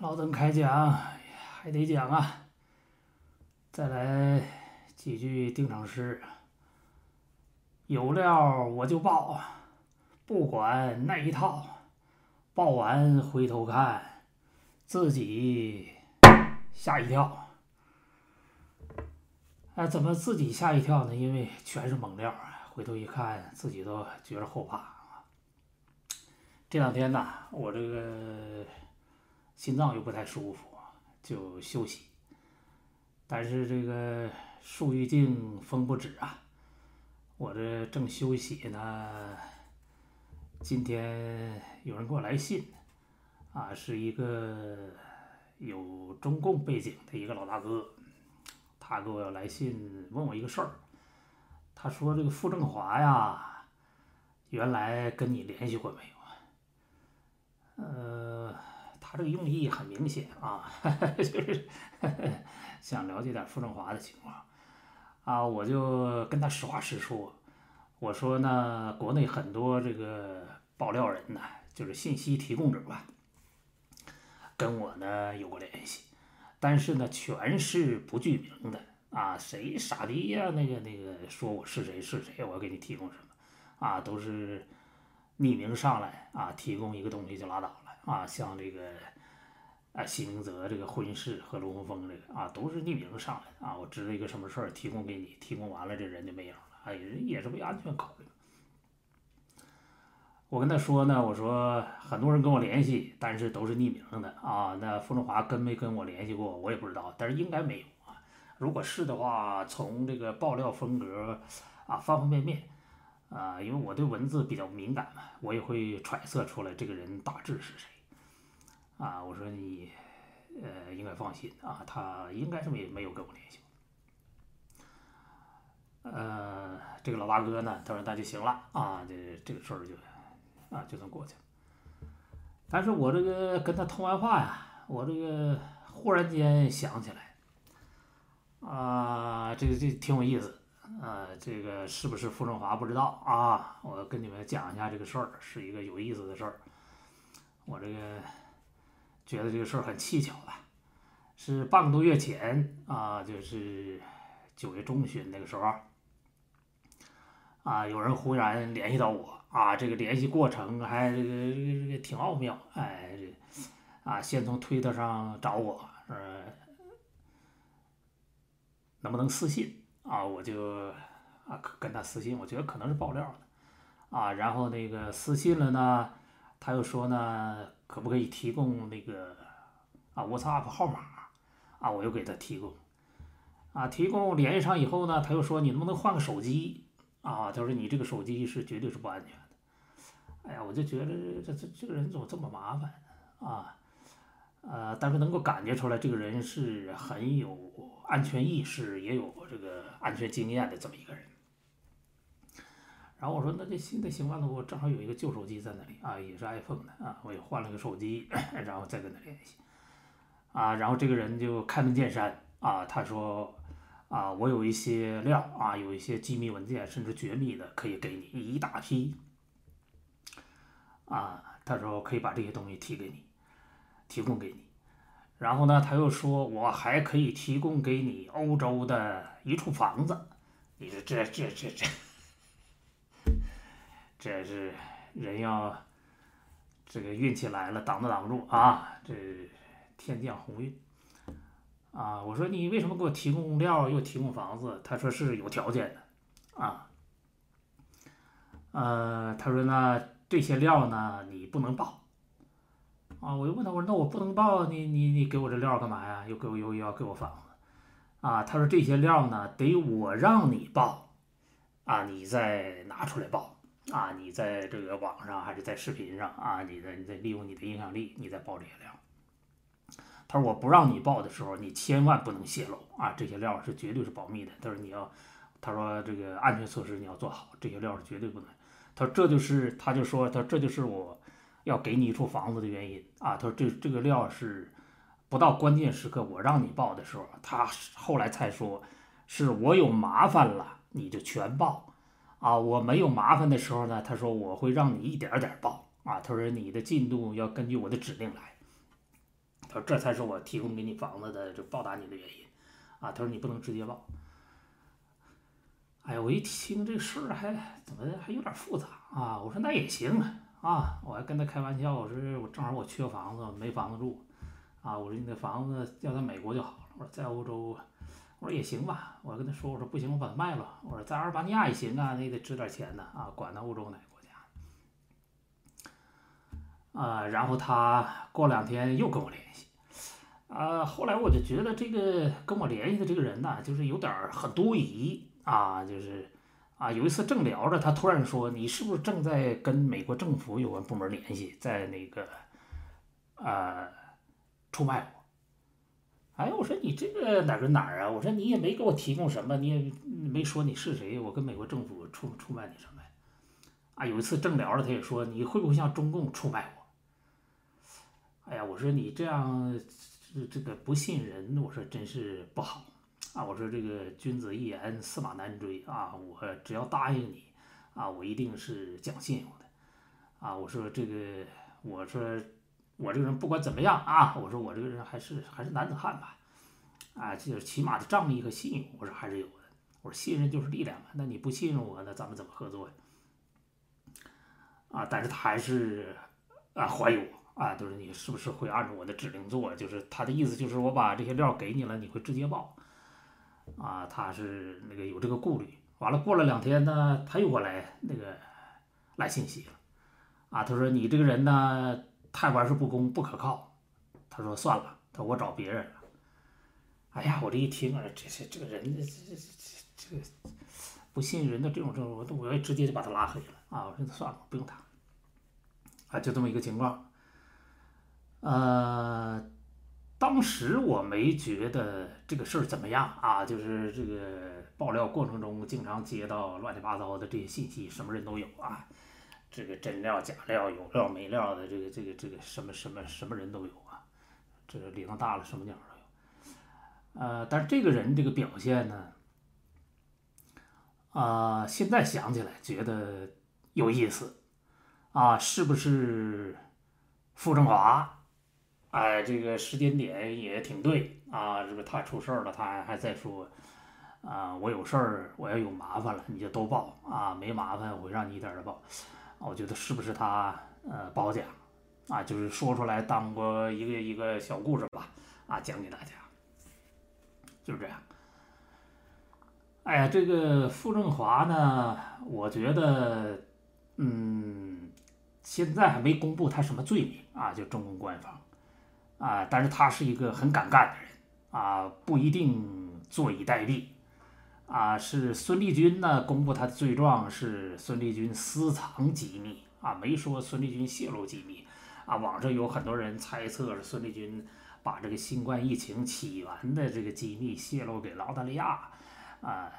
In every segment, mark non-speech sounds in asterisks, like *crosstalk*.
老邓开讲还得讲啊，再来几句定场诗。有料我就报，不管那一套，报完回头看，自己吓一跳。哎，怎么自己吓一跳呢？因为全是猛料！回头一看，自己都觉着后怕。这两天呢，我这个心脏又不太舒服，就休息。但是这个树欲静风不止啊，我这正休息呢，今天有人给我来信，啊，是一个有中共背景的一个老大哥。他给我来信问我一个事儿，他说这个傅政华呀，原来跟你联系过没有啊？呃，他这个用意很明显啊，*laughs* 就是 *laughs* 想了解点傅政华的情况啊。我就跟他实话实说，我说呢，国内很多这个爆料人呢，就是信息提供者吧，跟我呢有过联系。但是呢，全是不具名的啊！谁傻逼呀？那个那个，说我是谁是谁，我要给你提供什么啊？都是匿名上来啊，提供一个东西就拉倒了啊！像这个啊，席明泽这个婚事和龙凤峰这个啊，都是匿名上来的啊！我知道一个什么事儿，提供给你，提供完了这人就没影了，哎，人也是为安全考虑。我跟他说呢，我说很多人跟我联系，但是都是匿名的啊。那傅中华跟没跟我联系过，我也不知道，但是应该没有啊。如果是的话，从这个爆料风格啊，方方面面啊，因为我对文字比较敏感嘛，我也会揣测出来这个人大致是谁啊。我说你呃应该放心啊，他应该是没没有跟我联系。呃，这个老大哥呢，他说那就行了啊，这这个事儿就。啊，就算过去了。但是我这个跟他通完话呀，我这个忽然间想起来，啊，这个这挺有意思，啊，这个是不是傅政华不知道啊？我跟你们讲一下这个事儿，是一个有意思的事儿。我这个觉得这个事儿很蹊跷吧，是半个多月前啊，就是九月中旬那个时候，啊，有人忽然联系到我。啊，这个联系过程还这个这个挺奥妙，哎，啊，先从推特上找我，呃，能不能私信啊？我就啊跟他私信，我觉得可能是爆料的，啊，然后那个私信了呢，他又说呢，可不可以提供那个啊 WhatsApp 号码？啊，我又给他提供，啊，提供联系上以后呢，他又说你能不能换个手机？啊，他说你这个手机是绝对是不安全的。哎呀，我就觉得这这这个人怎么这么麻烦啊？呃，但是能够感觉出来，这个人是很有安全意识，也有这个安全经验的这么一个人。然后我说那这行那行吧，那我正好有一个旧手机在那里啊，也是 iPhone 的啊，我也换了个手机，*clears throat* 然后再跟他联系。啊，然后这个人就开门见山啊，他说。啊，我有一些料啊，有一些机密文件，甚至绝密的，可以给你一大批。啊，他说可以把这些东西提给你，提供给你。然后呢，他又说我还可以提供给你欧洲的一处房子。你说这这这，这这是人要这个运气来了，挡都挡不住啊！这天降鸿运。啊，我说你为什么给我提供料又提供房子？他说是有条件的，啊，呃，他说那这些料呢你不能报，啊，我又问他我说那我不能报，你你你给我这料干嘛呀？又给我又又要给我房子，啊，他说这些料呢得我让你报，啊，你再拿出来报，啊，你在这个网上还是在视频上啊，你在你在利用你的影响力，你再报这些料。他说：“我不让你报的时候，你千万不能泄露啊！这些料是绝对是保密的。他说你要，他说这个安全措施你要做好，这些料是绝对不能。他说这就是，他就说，他这就是我要给你一处房子的原因啊！他说这这个料是不到关键时刻我让你报的时候，他后来才说是我有麻烦了你就全报啊！我没有麻烦的时候呢，他说我会让你一点点报啊！他说你的进度要根据我的指令来。”他说这才是我提供给你房子的就报答你的原因，啊，他说你不能直接报。哎呀，我一听这事儿还怎么还有点复杂啊？我说那也行啊，我还跟他开玩笑，我说我正好我缺房子，没房子住，啊，我说你那房子要在美国就好了，我说在欧洲，我说也行吧，我跟他说，我说不行，我把它卖了，我说在阿尔巴尼亚也行啊，那也得值点钱呢啊，管他欧洲哪个国家。啊，然后他过两天又跟我联系，啊，后来我就觉得这个跟我联系的这个人呢，就是有点很多疑。啊，就是，啊，有一次正聊着，他突然说：“你是不是正在跟美国政府有关部门联系，在那个，呃，出卖我？”哎，我说你这个哪跟哪儿啊？我说你也没给我提供什么，你也没说你是谁，我跟美国政府出出卖你什么呀？啊，有一次正聊着，他也说：“你会不会向中共出卖我？”哎呀，我说你这样，这这个不信任，我说真是不好。啊，我说这个君子一言，驷马难追啊！我只要答应你，啊，我一定是讲信用的，啊，我说这个，我说我这个人不管怎么样啊，我说我这个人还是还是男子汉吧，啊，就是起码的仗义和信用，我说还是有的。我说信任就是力量嘛，那你不信任我，那咱们怎么合作呀？啊，但是他还是啊怀疑我啊，就是你是不是会按照我的指令做？就是他的意思就是我把这些料给你了，你会直接报。啊，他是那个有这个顾虑。完了，过了两天呢，他又过来那个来信息了。啊，他说你这个人呢，太玩世不恭，不可靠。他说算了，他我找别人了。哎呀，我这一听啊，这这这个人，这这这这不信任的这种这种，我我要直接就把他拉黑了。啊，我说算了，不用他。啊，就这么一个情况。呃。当时我没觉得这个事儿怎么样啊，就是这个爆料过程中经常接到乱七八糟的这些信息，什么人都有啊，这个真料假料有料没料的，这个这个这个什么什么什么人都有啊，这个里头大了什么鸟都有，呃，但是这个人这个表现呢，啊，现在想起来觉得有意思，啊，是不是傅政华？哎，这个时间点也挺对啊！这个他出事了，他还还在说，啊，我有事儿，我要有麻烦了，你就都报啊，没麻烦我会让你一点的报。我觉得是不是他呃褒奖啊？就是说出来当过一个一个小故事吧，啊，讲给大家，就是这样。哎呀，这个傅政华呢，我觉得，嗯，现在还没公布他什么罪名啊，就中共官方。啊，但是他是一个很敢干的人啊，不一定坐以待毙啊。是孙立军呢公布他的罪状是孙立军私藏机密啊，没说孙立军泄露机密啊。网上有很多人猜测是孙立军把这个新冠疫情起源的这个机密泄露给了澳大利亚啊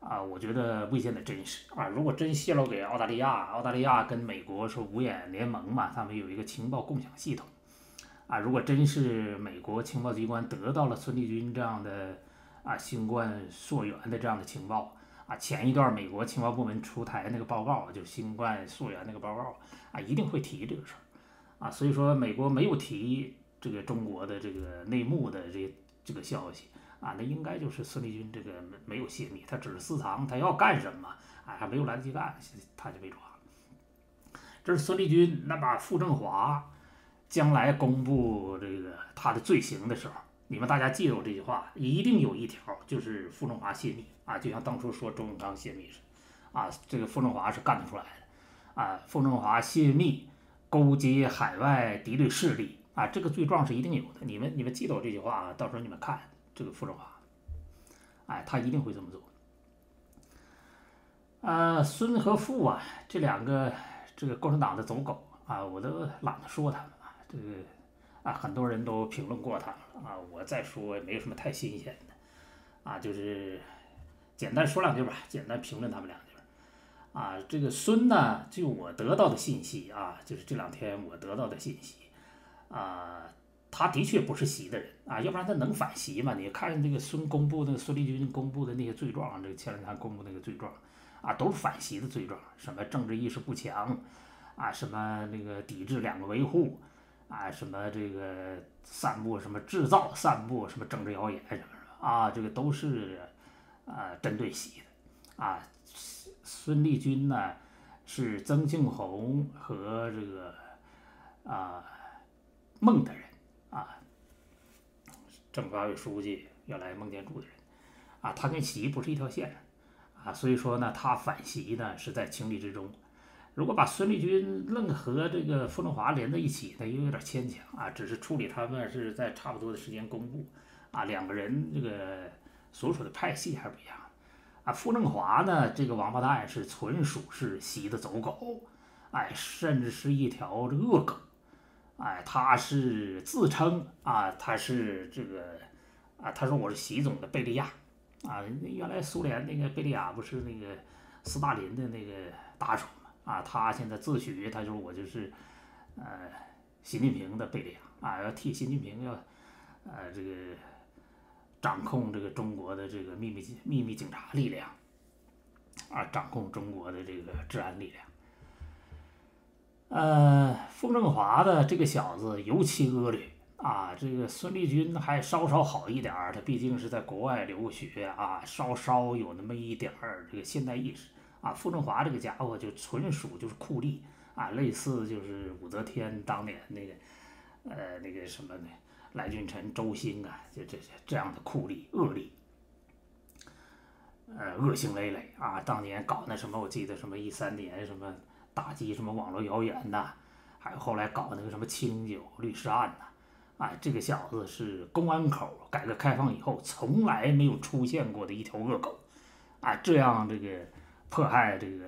啊，我觉得未见得真实啊。如果真泄露给澳大利亚，澳大利亚跟美国是五眼联盟嘛，他们有一个情报共享系统。啊，如果真是美国情报机关得到了孙立军这样的啊新冠溯源的这样的情报啊，前一段美国情报部门出台那个报告，就新冠溯源那个报告啊，一定会提这个事儿啊。所以说，美国没有提这个中国的这个内幕的这这个消息啊，那应该就是孙立军这个没没有泄密，他只是私藏，他要干什么啊，还没有来得及干，他就被抓了。这是孙立军，那把傅政华。将来公布这个他的罪行的时候，你们大家记住这句话，一定有一条就是傅政华泄密啊，就像当初说周永康泄密似的，啊，这个傅政华是干得出来的，啊，傅政华泄密，勾结海外敌对势力啊，这个罪状是一定有的。你们你们记住这句话啊，到时候你们看这个傅政华，哎，他一定会这么做。呃，孙和傅啊，这两个这个共产党的走狗啊，我都懒得说他们。这个啊，很多人都评论过他啊，我再说也没什么太新鲜的啊，就是简单说两句吧，简单评论他们两句啊。这个孙呢，就我得到的信息啊，就是这两天我得到的信息啊，他的确不是习的人啊，要不然他能反习吗？你看这个孙公布的孙立军公布的那些罪状，这个前两天公布那个罪状啊，都是反习的罪状，什么政治意识不强啊，什么那个抵制两个维护。啊，什么这个散布什么制造、散布什么政治谣言什么什么啊，这个都是啊针对习的啊。孙立军呢是曾庆红和这个啊孟的人啊，政法委书记原来孟建柱的人啊，他跟习不是一条线啊，所以说呢，他反习呢是在情理之中。如果把孙立军愣和这个傅政华连在一起那，又有点牵强啊。只是处理他们是在差不多的时间公布啊，两个人这个所属的派系还是不一样啊。傅政华呢，这个王八蛋是纯属是习的走狗，哎，甚至是一条这恶狗，哎，他是自称啊，他是这个啊，他说我是习总的贝利亚啊，原来苏联那个贝利亚不是那个斯大林的那个打手。啊，他现在自诩，他说我就是，呃，习近平的贝利亚啊，要替习近平要，呃，这个掌控这个中国的这个秘密秘密警察力量，啊，掌控中国的这个治安力量。呃，傅政华的这个小子尤其恶劣啊，这个孙立军还稍稍好一点，他毕竟是在国外留学啊，稍稍有那么一点这个现代意识。啊，傅政华这个家伙就纯属就是酷吏啊，类似就是武则天当年那个，呃，那个什么呢，来俊臣、周兴啊，就这这这样的酷吏恶吏，呃，恶行累累啊。当年搞那什么，我记得什么一三年什么打击什么网络谣言呐，还有后来搞那个什么清酒律师案呐，啊，这个小子是公安口改革开放以后从来没有出现过的一条恶狗，啊，这样这个。迫害这个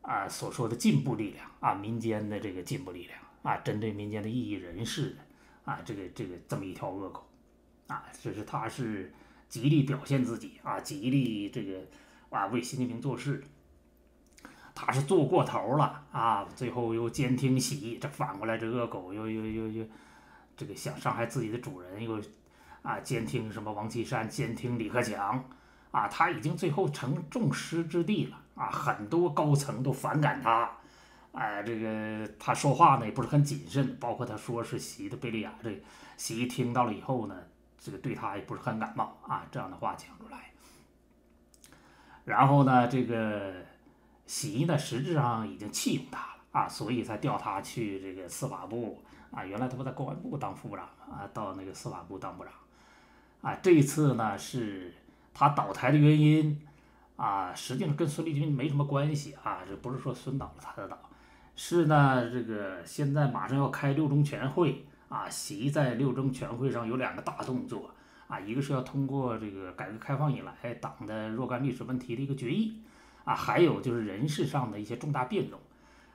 啊所说的进步力量啊，民间的这个进步力量啊，针对民间的异议人士啊，这个这个这么一条恶狗啊，这是他是极力表现自己啊，极力这个啊为习近平做事，他是做过头了啊，最后又监听习，这反过来这恶狗又又又又这个想伤害自己的主人，又啊监听什么王岐山，监听李克强。啊，他已经最后成众矢之的了啊！很多高层都反感他，哎，这个他说话呢也不是很谨慎，包括他说是习的贝利亚，这习听到了以后呢，这个对他也不是很感冒啊，这样的话讲出来。然后呢，这个习呢实质上已经弃用他了啊，所以才调他去这个司法部啊，原来他不在公安部当副部长啊，到那个司法部当部长啊，这一次呢是。他倒台的原因啊，实际上跟孙立军没什么关系啊，这不是说孙倒了他的倒，是呢，这个现在马上要开六中全会啊，习在六中全会上有两个大动作啊，一个是要通过这个改革开放以来党的若干历史问题的一个决议啊，还有就是人事上的一些重大变动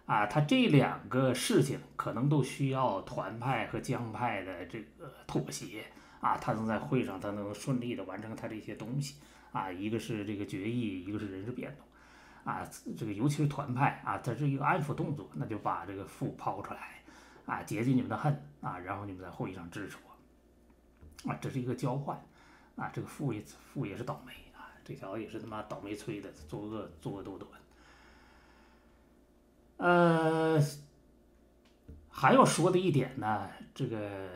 啊，他这两个事情可能都需要团派和江派的这个妥协。啊，他能在会上，他能顺利的完成他这些东西。啊，一个是这个决议，一个是人事变动，啊，这个尤其是团派啊，这是一个安抚动作，那就把这个父抛出来，啊，解解你们的恨啊，然后你们在会议上支持我，啊，这是一个交换，啊，这个父也父也是倒霉啊，这条也是他妈倒霉催的，作恶作恶多端，呃，还要说的一点呢，这个。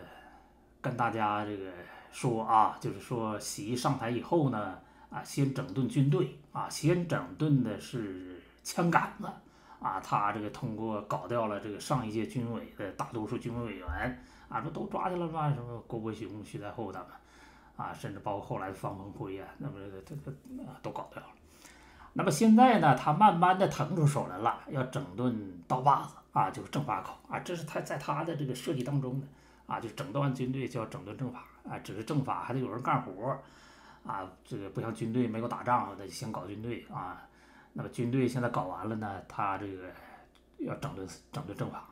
跟大家这个说啊，就是说习上台以后呢，啊，先整顿军队啊，先整顿的是枪杆子啊，他这个通过搞掉了这个上一届军委的大多数军委委员啊，不都抓去了吧？什么郭伯雄、徐才厚他们啊，甚至包括后来的方鹏辉啊，那么这个都搞掉了。那么现在呢，他慢慢的腾出手来了，要整顿刀把子啊，就是政法口啊，这是他在他的这个设计当中的。啊，就整顿军队就要整顿政法啊，只是政法还得有人干活啊，这个不像军队没有打仗，那就先搞军队啊。那么军队现在搞完了呢，他这个要整顿整顿政法。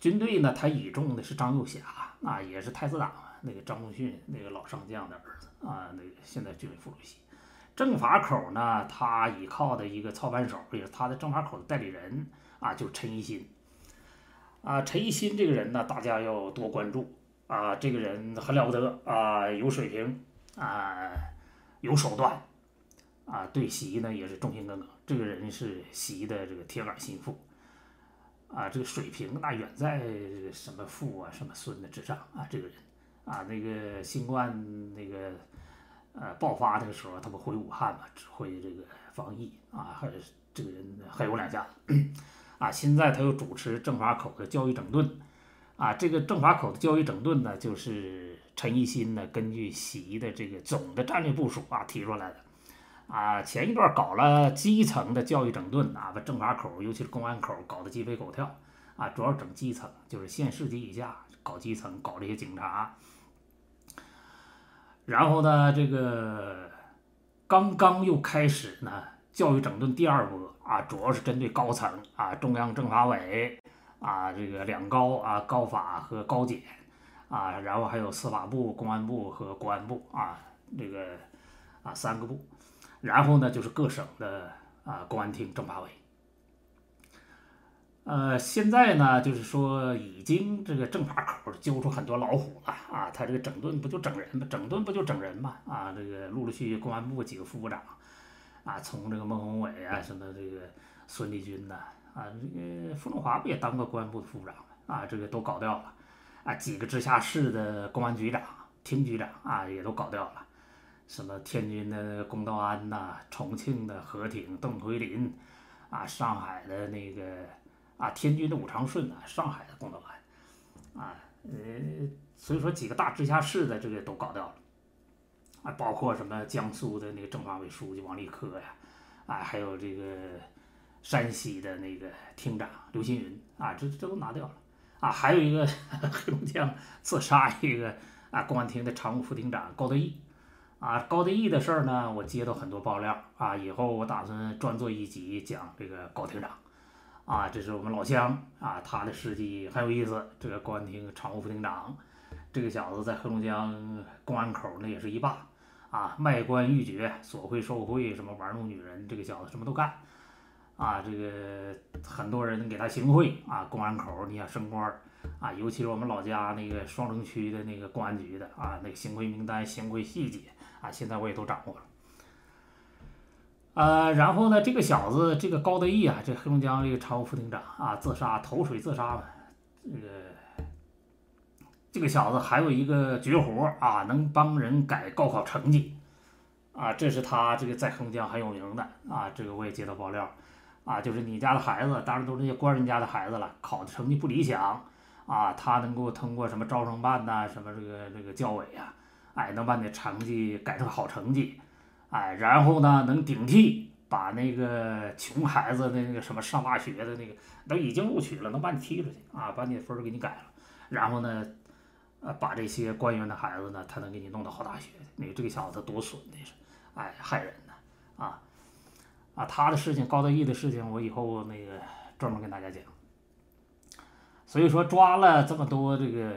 军队呢，他倚重的是张幼霞啊，也是太子党那个张宗逊那个老上将的儿子啊，那个现在军委副主席。政法口呢，他倚靠的一个操盘手，也是他的政法口的代理人啊，就是陈一新。啊，陈一新这个人呢，大家要多关注啊。这个人很了不得啊，有水平啊，有手段啊。对习呢也是忠心耿耿。这个人是习的这个铁杆心腹啊，这个水平那远在什么父啊、什么孙的之上啊，这个人啊，那个新冠那个呃爆发那个时候，他不回武汉嘛，指挥这个防疫啊，还是这个人还有两下子啊。现在他又主持政法口的教育整顿啊，这个政法口的教育整顿呢，就是陈一新呢根据习的这个总的战略部署啊提出来的。啊，前一段搞了基层的教育整顿啊，把政法口，尤其是公安口搞得鸡飞狗跳啊，主要整基层，就是县市级以下搞基层，搞这些警察。然后呢，这个刚刚又开始呢，教育整顿第二波啊，主要是针对高层啊，中央政法委啊，这个两高啊，高法和高检啊，然后还有司法部、公安部和国安部啊，这个啊三个部。然后呢，就是各省的啊公安厅、政法委。呃，现在呢，就是说已经这个政法口揪出很多老虎了啊，他这个整顿不就整人吗？整顿不就整人吗？啊，这个陆陆续续公安部几个副部长啊，从这个孟宏伟啊，什么这个孙立军呐，啊，这个傅政华不也当过公安部的副部长吗？啊，这个都搞掉了啊，几个直辖市的公安局长、厅局长啊，也都搞掉了。什么天津的龚道安呐，重庆的何挺、邓奎林，啊，上海的那个啊，天津的武长顺呐，上海的龚道安，啊，呃，所以说几个大直辖市的这个都搞掉了，啊，包括什么江苏的那个政法委书记王立科呀，啊，还有这个山西的那个厅长刘新云，啊，这这都拿掉了，啊，还有一个 *laughs* 黑龙江自杀一个啊，公安厅的常务副厅长高德义。啊，高德义的事儿呢，我接到很多爆料啊，以后我打算专做一集讲这个高厅长，啊，这是我们老乡啊，他的事迹很有意思。这个公安厅常务副厅长，这个小子在黑龙江公安口那也是一霸啊，卖官鬻爵，索贿受贿，什么玩弄女人，这个小子什么都干啊，这个很多人给他行贿啊，公安口你想升官啊，尤其是我们老家那个双城区的那个公安局的啊，那个行贿名单、行贿细节。啊，现在我也都掌握了。呃，然后呢，这个小子，这个高德义啊，这黑龙江这个常务副厅长啊，自杀，投水自杀嘛。这个这个小子还有一个绝活啊，能帮人改高考成绩啊，这是他这个在黑龙江很有名的啊。这个我也接到爆料啊，就是你家的孩子，当然都是那些官人家的孩子了，考的成绩不理想啊，他能够通过什么招生办呐，什么这个这个教委呀。哎，能把你的成绩改成好成绩，哎，然后呢，能顶替把那个穷孩子的那个什么上大学的那个都已经录取了，能把你踢出去啊，把你的分给你改了，然后呢，呃，把这些官员的孩子呢，他能给你弄到好大学。你这个小子多损那是，哎，害人呢，啊，啊，他的事情，高德义的事情，我以后那个专门跟大家讲。所以说抓了这么多这个。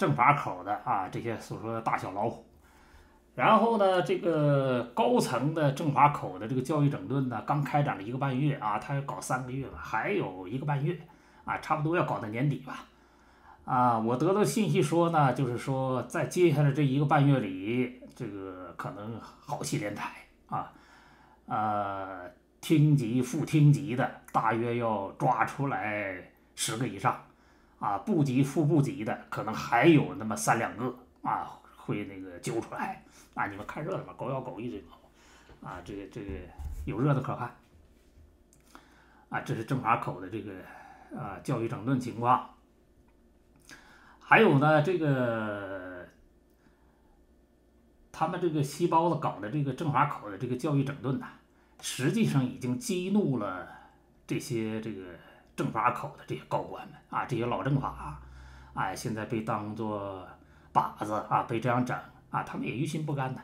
政法口的啊，这些所说的大小老虎，然后呢，这个高层的政法口的这个教育整顿呢，刚开展了一个半月啊，他要搞三个月吧，还有一个半月啊，差不多要搞到年底吧。啊，我得到信息说呢，就是说在接下来这一个半月里，这个可能好戏连台啊，呃，厅级、副厅级的大约要抓出来十个以上。啊，部级、副部级的可能还有那么三两个啊，会那个揪出来啊，你们看热闹吧，狗咬狗，一嘴毛啊，这个这个有热闹可看啊，这是政法口的这个啊教育整顿情况。还有呢，这个他们这个西包子搞的这个政法口的这个教育整顿呐，实际上已经激怒了这些这个。政法口的这些高官们啊，这些老政法，哎，现在被当做靶子啊，被这样整啊，他们也于心不甘的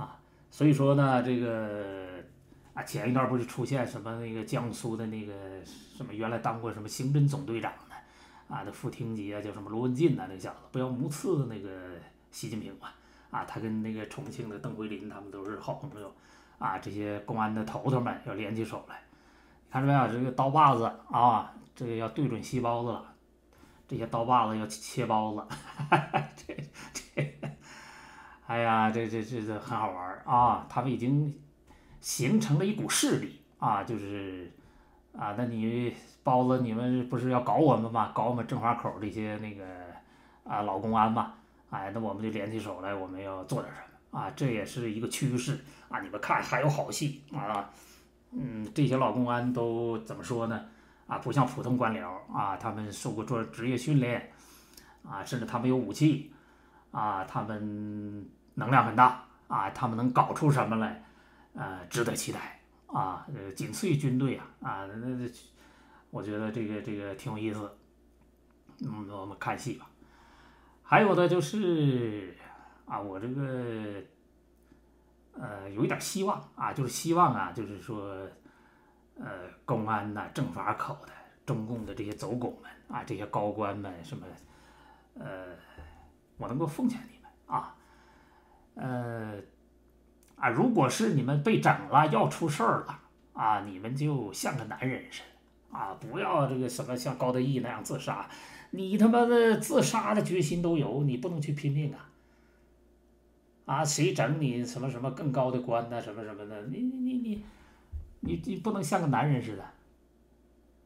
啊。所以说呢，这个啊，前一段不是出现什么那个江苏的那个什么原来当过什么刑侦总队长啊，那副厅级啊，叫什么罗文进呐，那小子不要目刺那个习近平嘛啊，他跟那个重庆的邓桂林他们都是好朋友啊，这些公安的头头们要联起手来。看着没有，这个刀把子啊，这个要对准细包子了。这些刀把子要切包子，哈 *laughs* 哈这这，哎呀，这这这这很好玩啊！他们已经形成了一股势力啊，就是啊，那你包子你们不是要搞我们吗？搞我们政法口这些那个啊老公安嘛？哎，那我们就联起手来，我们要做点什么啊？这也是一个趋势啊！你们看还有好戏啊！嗯，这些老公安都怎么说呢？啊，不像普通官僚啊，他们受过做职业训练啊，甚至他们有武器啊，他们能量很大啊，他们能搞出什么来？呃，值得期待啊！呃，仅次于军队啊啊，那那我觉得这个这个挺有意思。嗯，我们看戏吧。还有的就是啊，我这个呃有一点希望啊，就是希望啊，就是说呃，公安呐、政法口的中共的这些走狗们啊，这些高官们什么呃，我能够奉劝你们啊，呃。啊，如果是你们被整了，要出事儿了啊，你们就像个男人似的啊，不要这个什么像高德义那样自杀，你他妈的自杀的决心都有，你不能去拼命啊！啊，谁整你什么什么更高的官呐，什么什么的，你你你你你你不能像个男人似的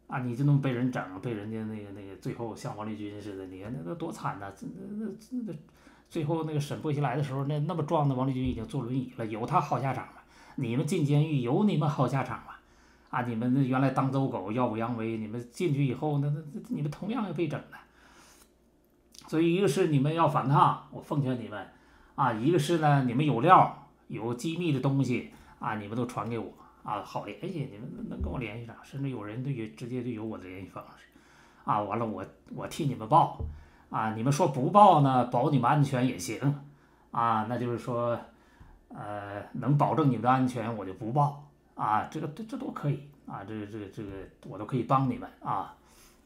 啊，你就能被人整，被人家那个那个最后像王立军似的，你看那那多惨呐，那那那那。最后那个沈波西来的时候，那那么壮的王立军已经坐轮椅了，有他好下场吗？你们进监狱有你们好下场吗？啊，你们那原来当走狗耀武扬威，你们进去以后，那那你们同样要被整的。所以一个是你们要反抗，我奉劝你们啊；一个是呢，你们有料有机密的东西啊，你们都传给我啊，好联系，你们能跟我联系上，甚至有人都有直接就有我的联系方式啊。完了，我我替你们报。啊，你们说不报呢，保你们安全也行，啊，那就是说，呃，能保证你们的安全，我就不报，啊，这个这这都可以，啊，这个这个这个我都可以帮你们，啊，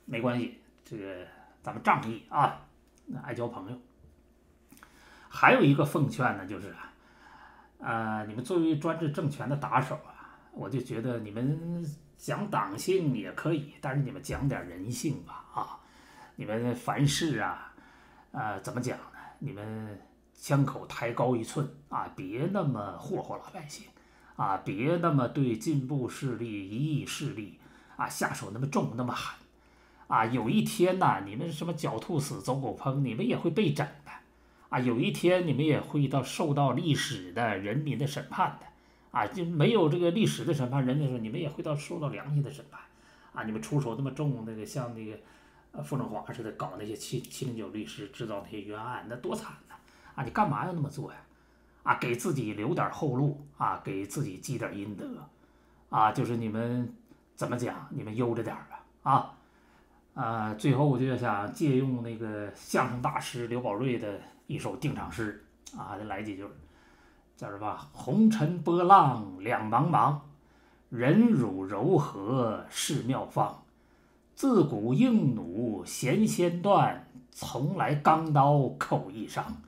没关系，这个咱们仗义啊，爱交朋友。还有一个奉劝呢，就是，呃，你们作为专制政权的打手啊，我就觉得你们讲党性也可以，但是你们讲点人性吧，啊。你们凡事啊，呃，怎么讲呢？你们枪口抬高一寸啊，别那么霍霍老百姓啊，别那么对进步势力、一翼势力啊下手那么重、那么狠啊！有一天呐，你们什么狡兔死，走狗烹，你们也会被整的啊！有一天你们也会到受到历史的、人民的审判的啊！就没有这个历史的审判，人家说你们也会到受到良心的审判啊！你们出手那么重，那个像那个。呃，傅政华似的搞那些七七零九律师，制造那些冤案，那多惨呐！啊，你干嘛要那么做呀？啊，给自己留点后路啊，给自己积点阴德啊，就是你们怎么讲，你们悠着点吧啊！啊，最后我就想借用那个相声大师刘宝瑞的一首定场诗啊，来几句，叫什么？红尘波浪两茫茫，忍辱柔和是妙方。自古硬弩弦先断，从来钢刀口易伤。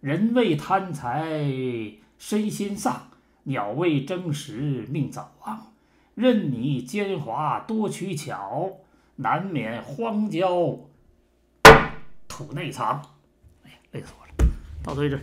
人为贪财身心丧，鸟为争食命早亡。任你奸猾多取巧，难免荒郊土内藏。哎呀，累死我了！到此为止。